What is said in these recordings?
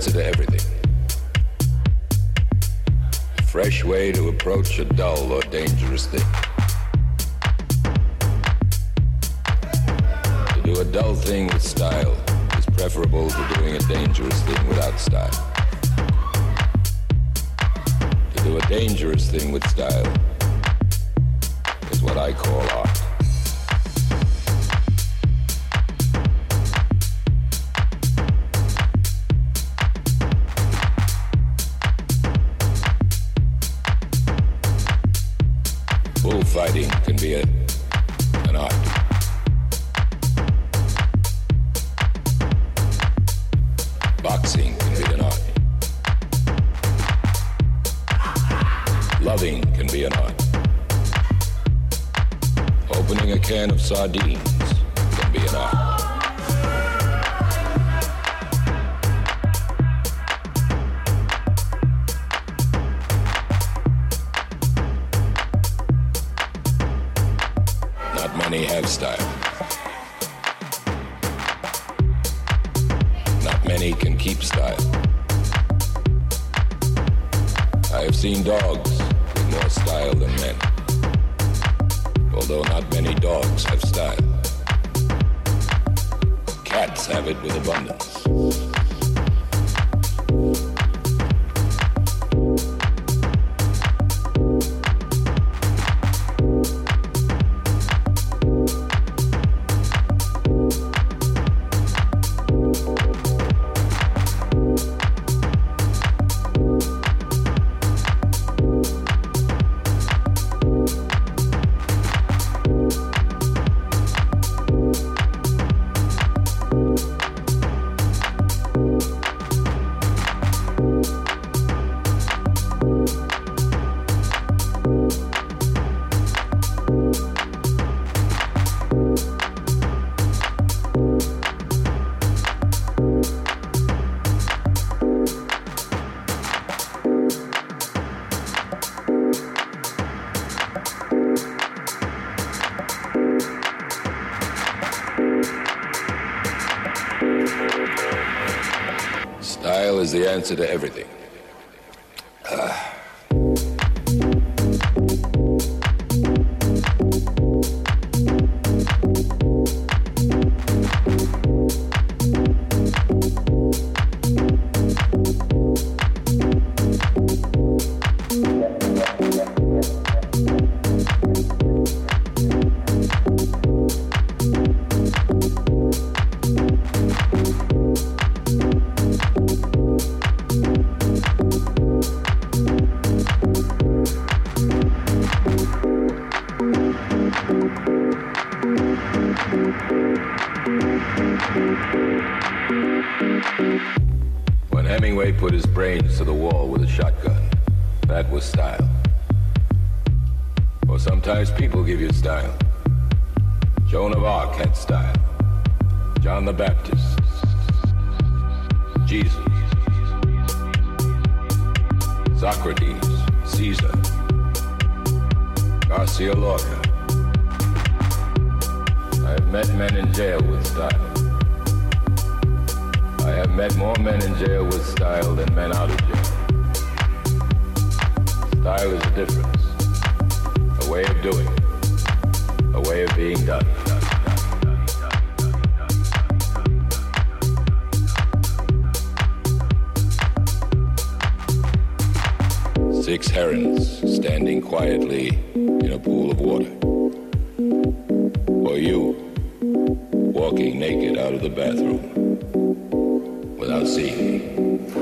Answer to everything. A fresh way to approach a dull or dangerous thing. To do a dull thing with style is preferable to doing a dangerous thing without style. To do a dangerous thing with style is what I call art. Sardines to everything. When Hemingway put his brains to the wall with a shotgun, that was style. Or sometimes people give you style. Joan of Arc had style. John the Baptist. Jesus. Socrates. Caesar. Garcia Lorca. I have met men in jail with style. I have met more men in jail with style than men out of jail. Style is a difference, a way of doing, a way of being done. Six herons standing quietly in a pool of water. Or you walking naked out of the bathroom without.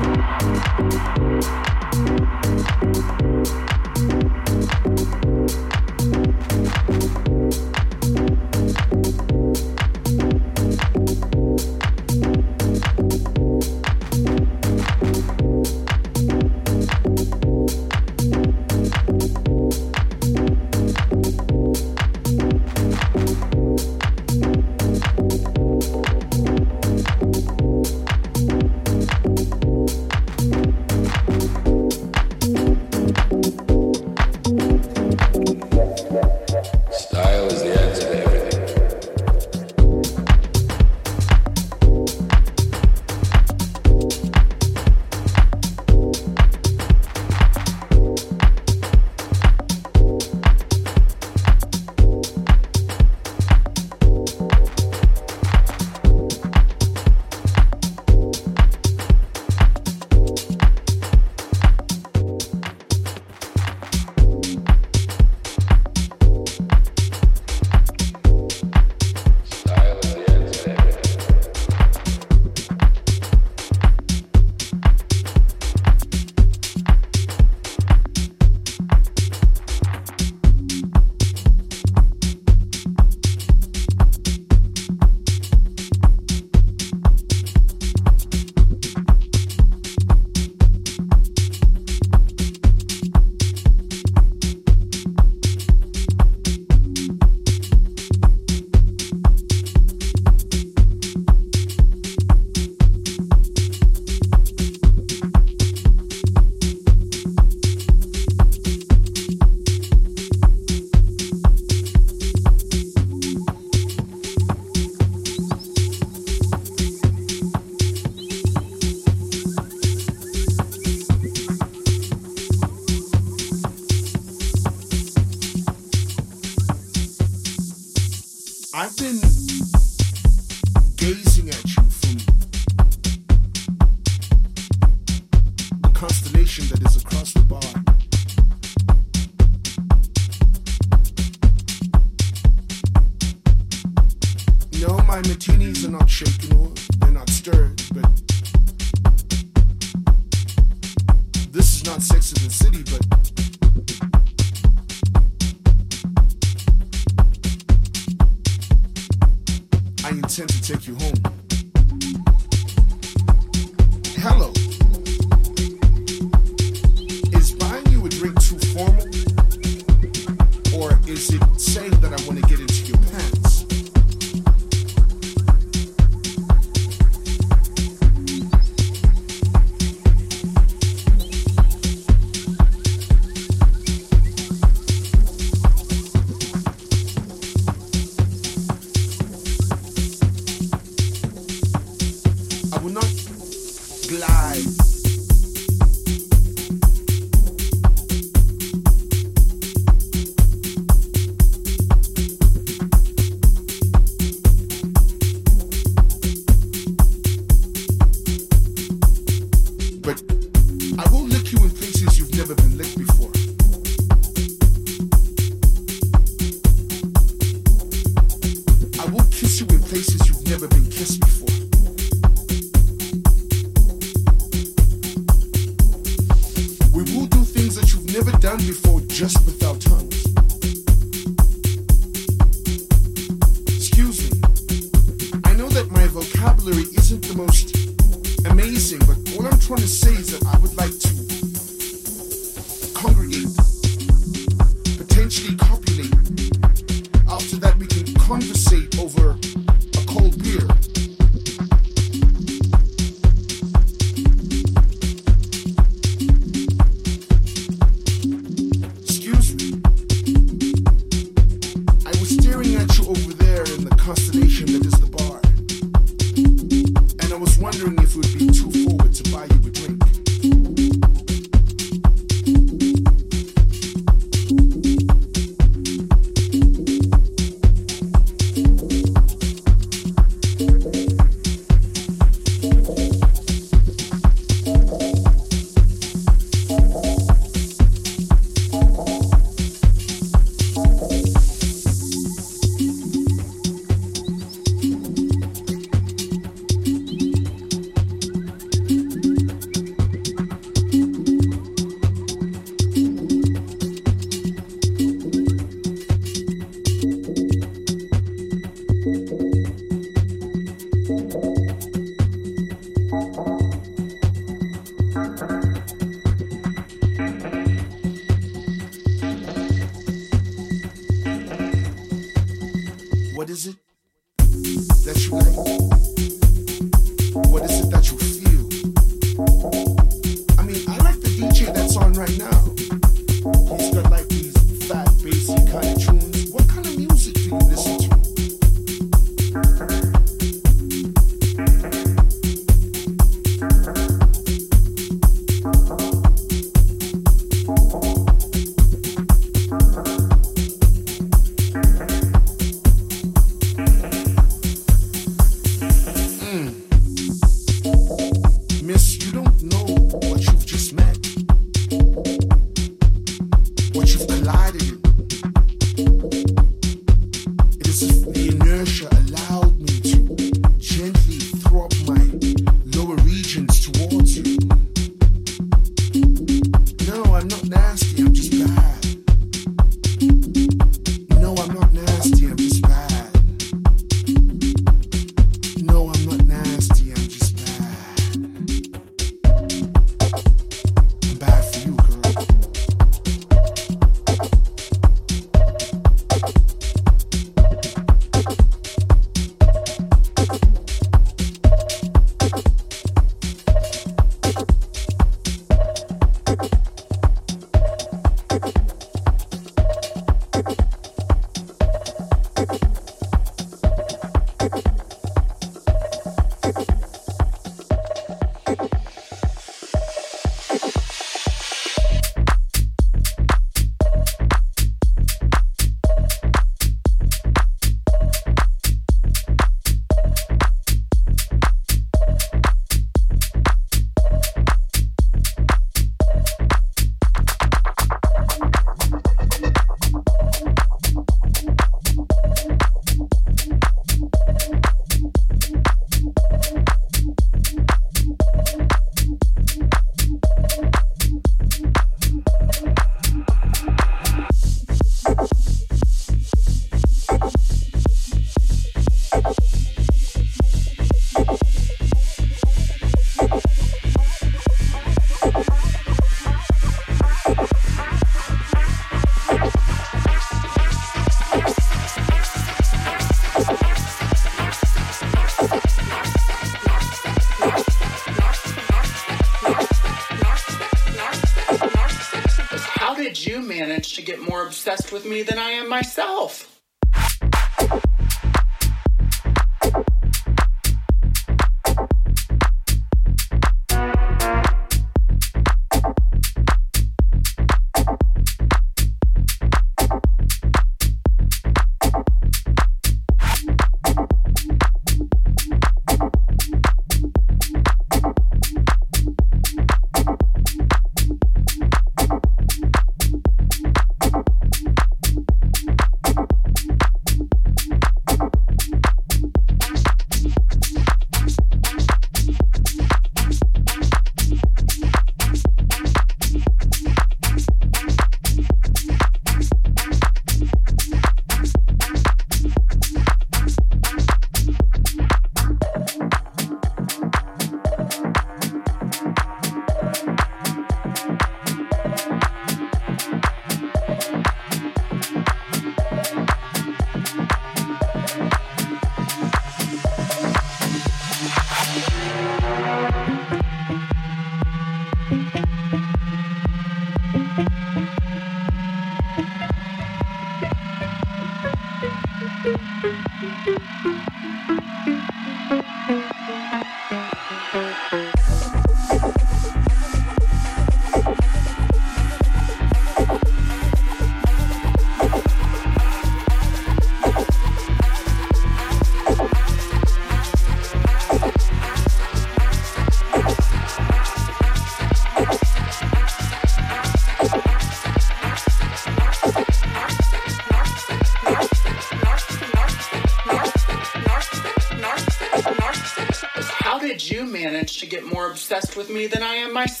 Me than I am myself.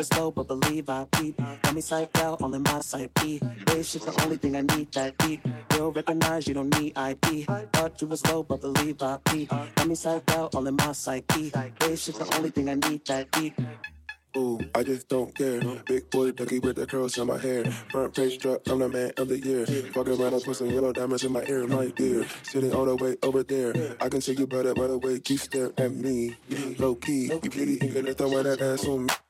was low, but believe I peep. Got me psyched out, all in my sight B. This shit's the only thing I need that deep. You'll recognize you don't need ID. Thought you was low, but believe I peep. Got me psyched out, all in my sight B. This shit's the only thing I need that deep. Ooh, I just don't care. Big boy ducky with the curls in my hair. Front page drop, I'm the man of the year. Fuck around, I some yellow diamonds in my ear, my dear. Sitting all the way over there. I can see you better by the way you stare at me. Low key, you pretty, you gonna throw that ass on me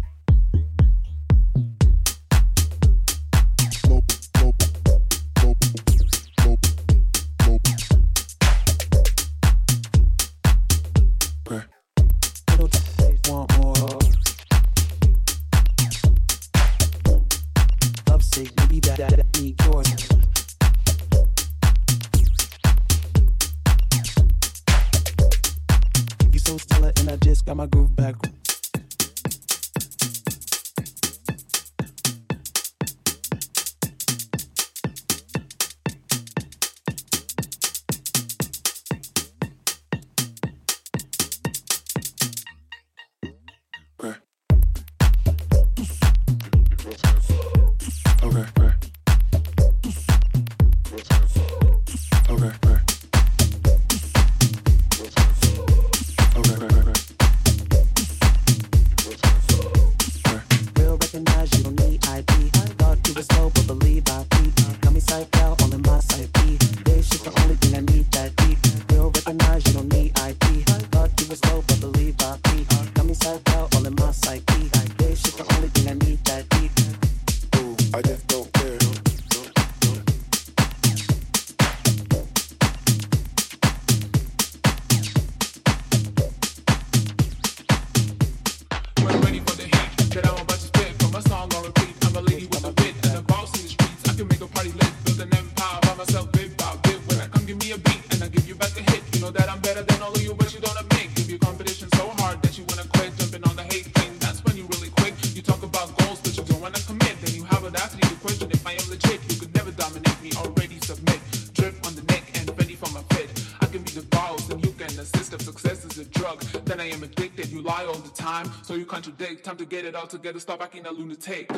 got my groove back. Time to get it all together, start acting a lunatic.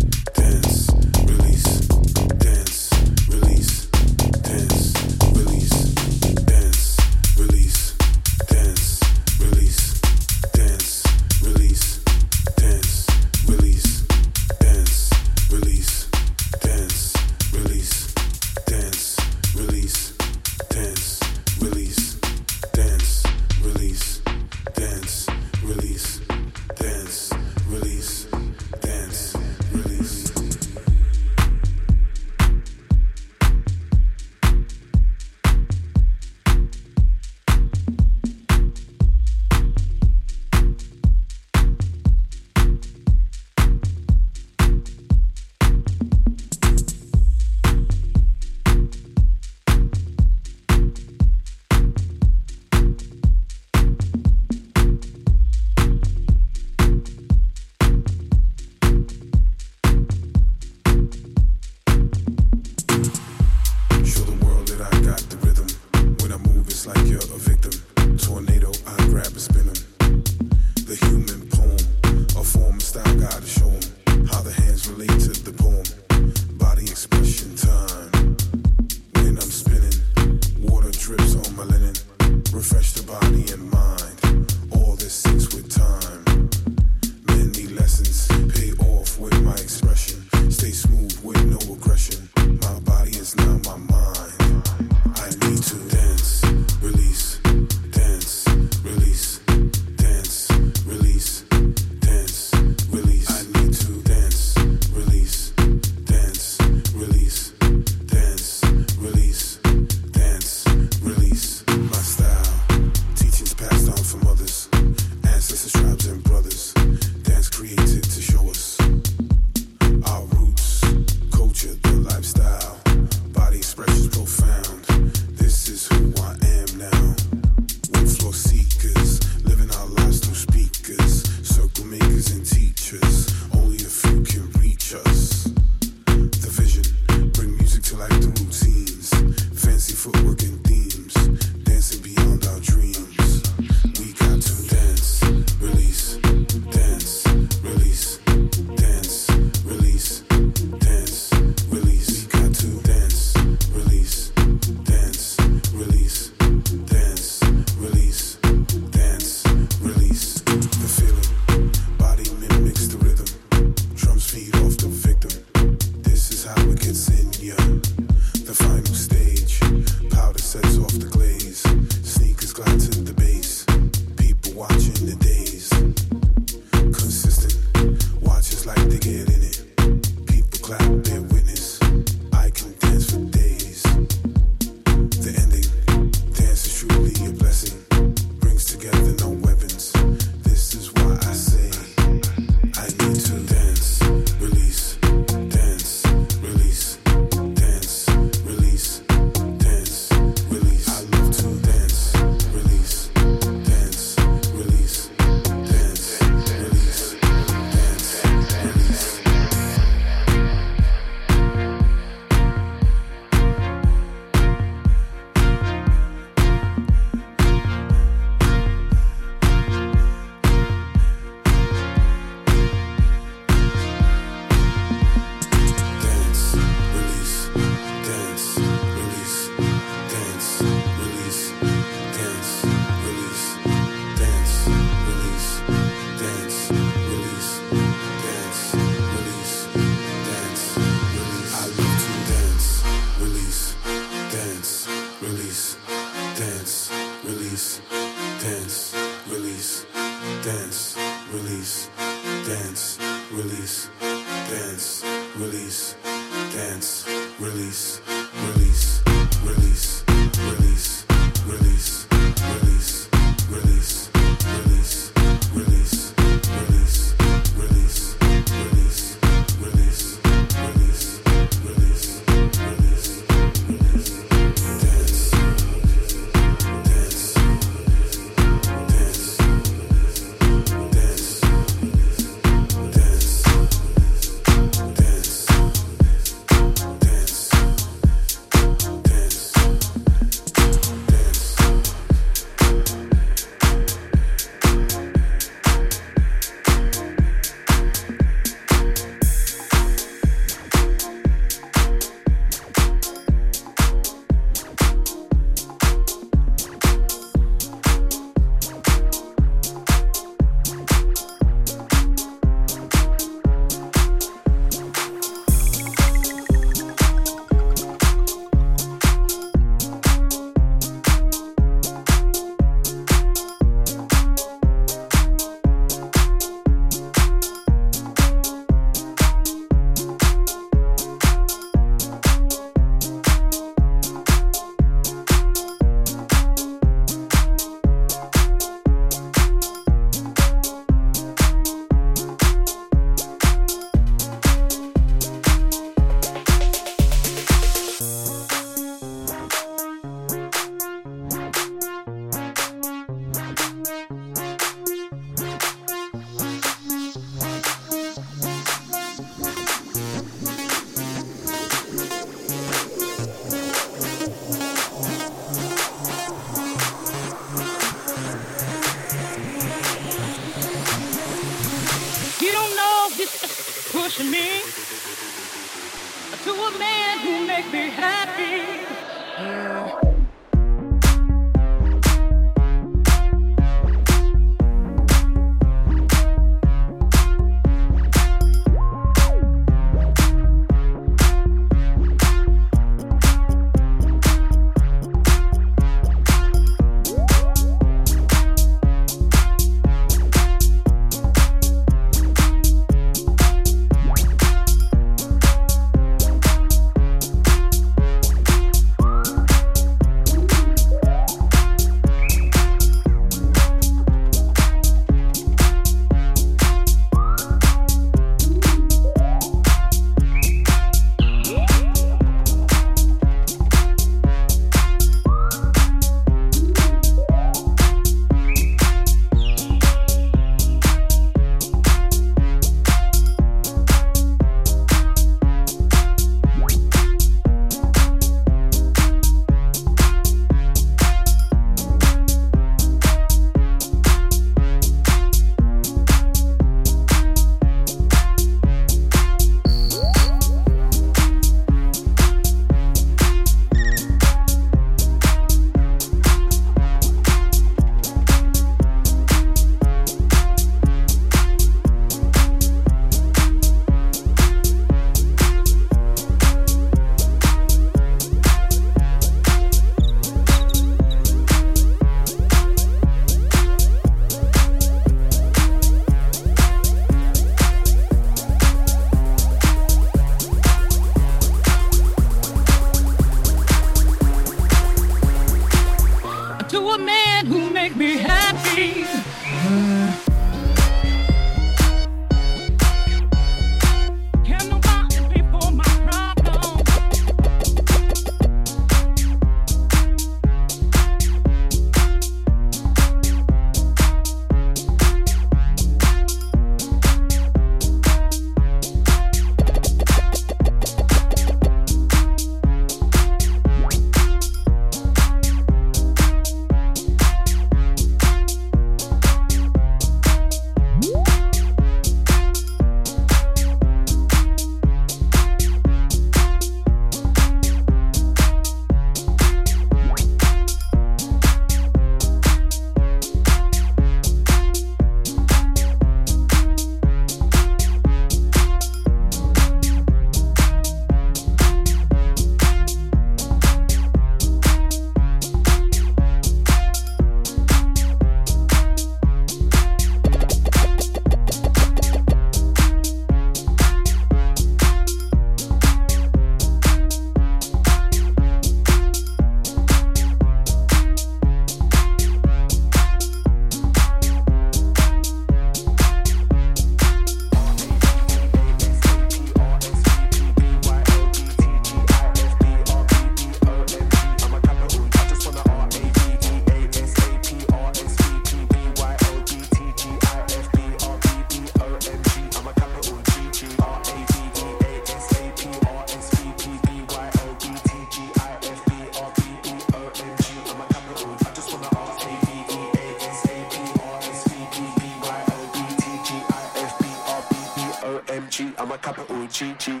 cheat, cheat.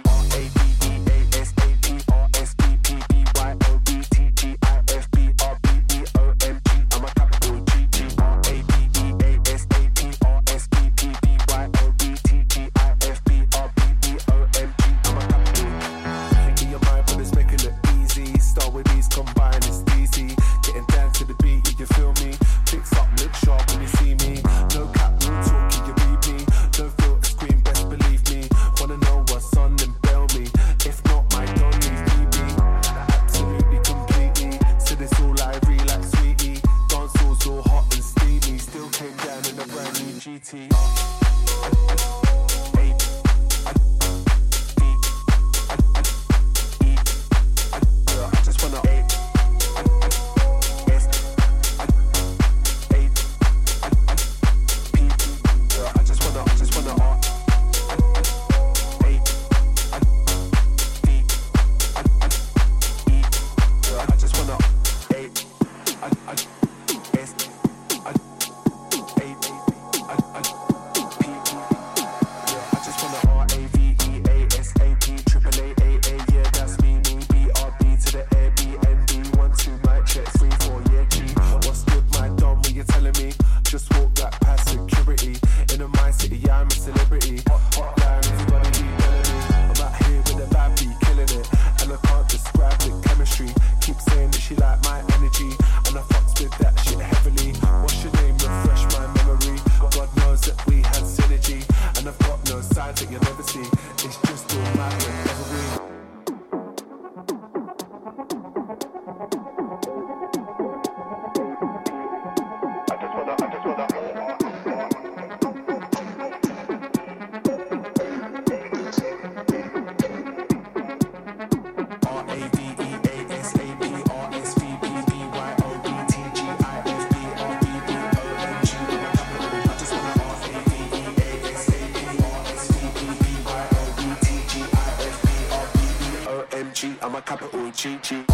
G G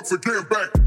Once again, back.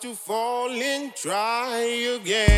To fall and try again.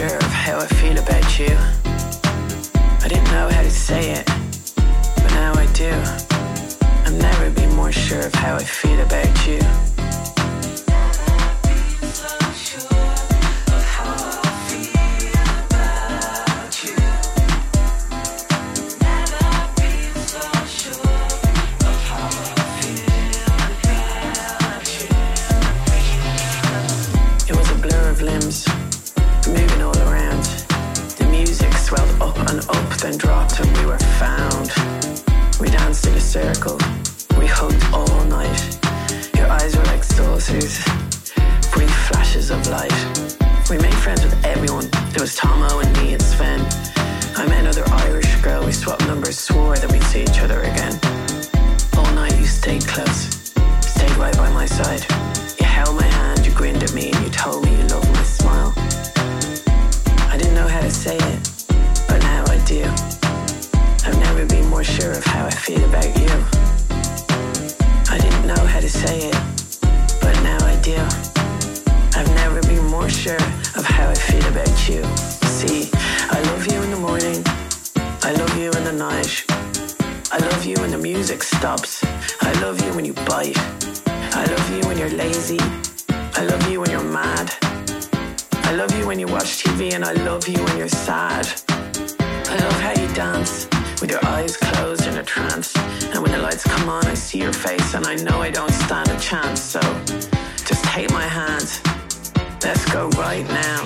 Sure of how I feel about you. I didn't know how to say it, but now I do. I've never been more sure of how I feel about you. circle. We hugged all night. Your eyes were like saucers, brief flashes of light. We made friends with everyone. There was Tomo and me and Sven. I met another Irish girl. We swapped numbers, swore that we'd see each other again. All night you stayed close, stayed right by my side. You held my hand, you grinned at me, right now.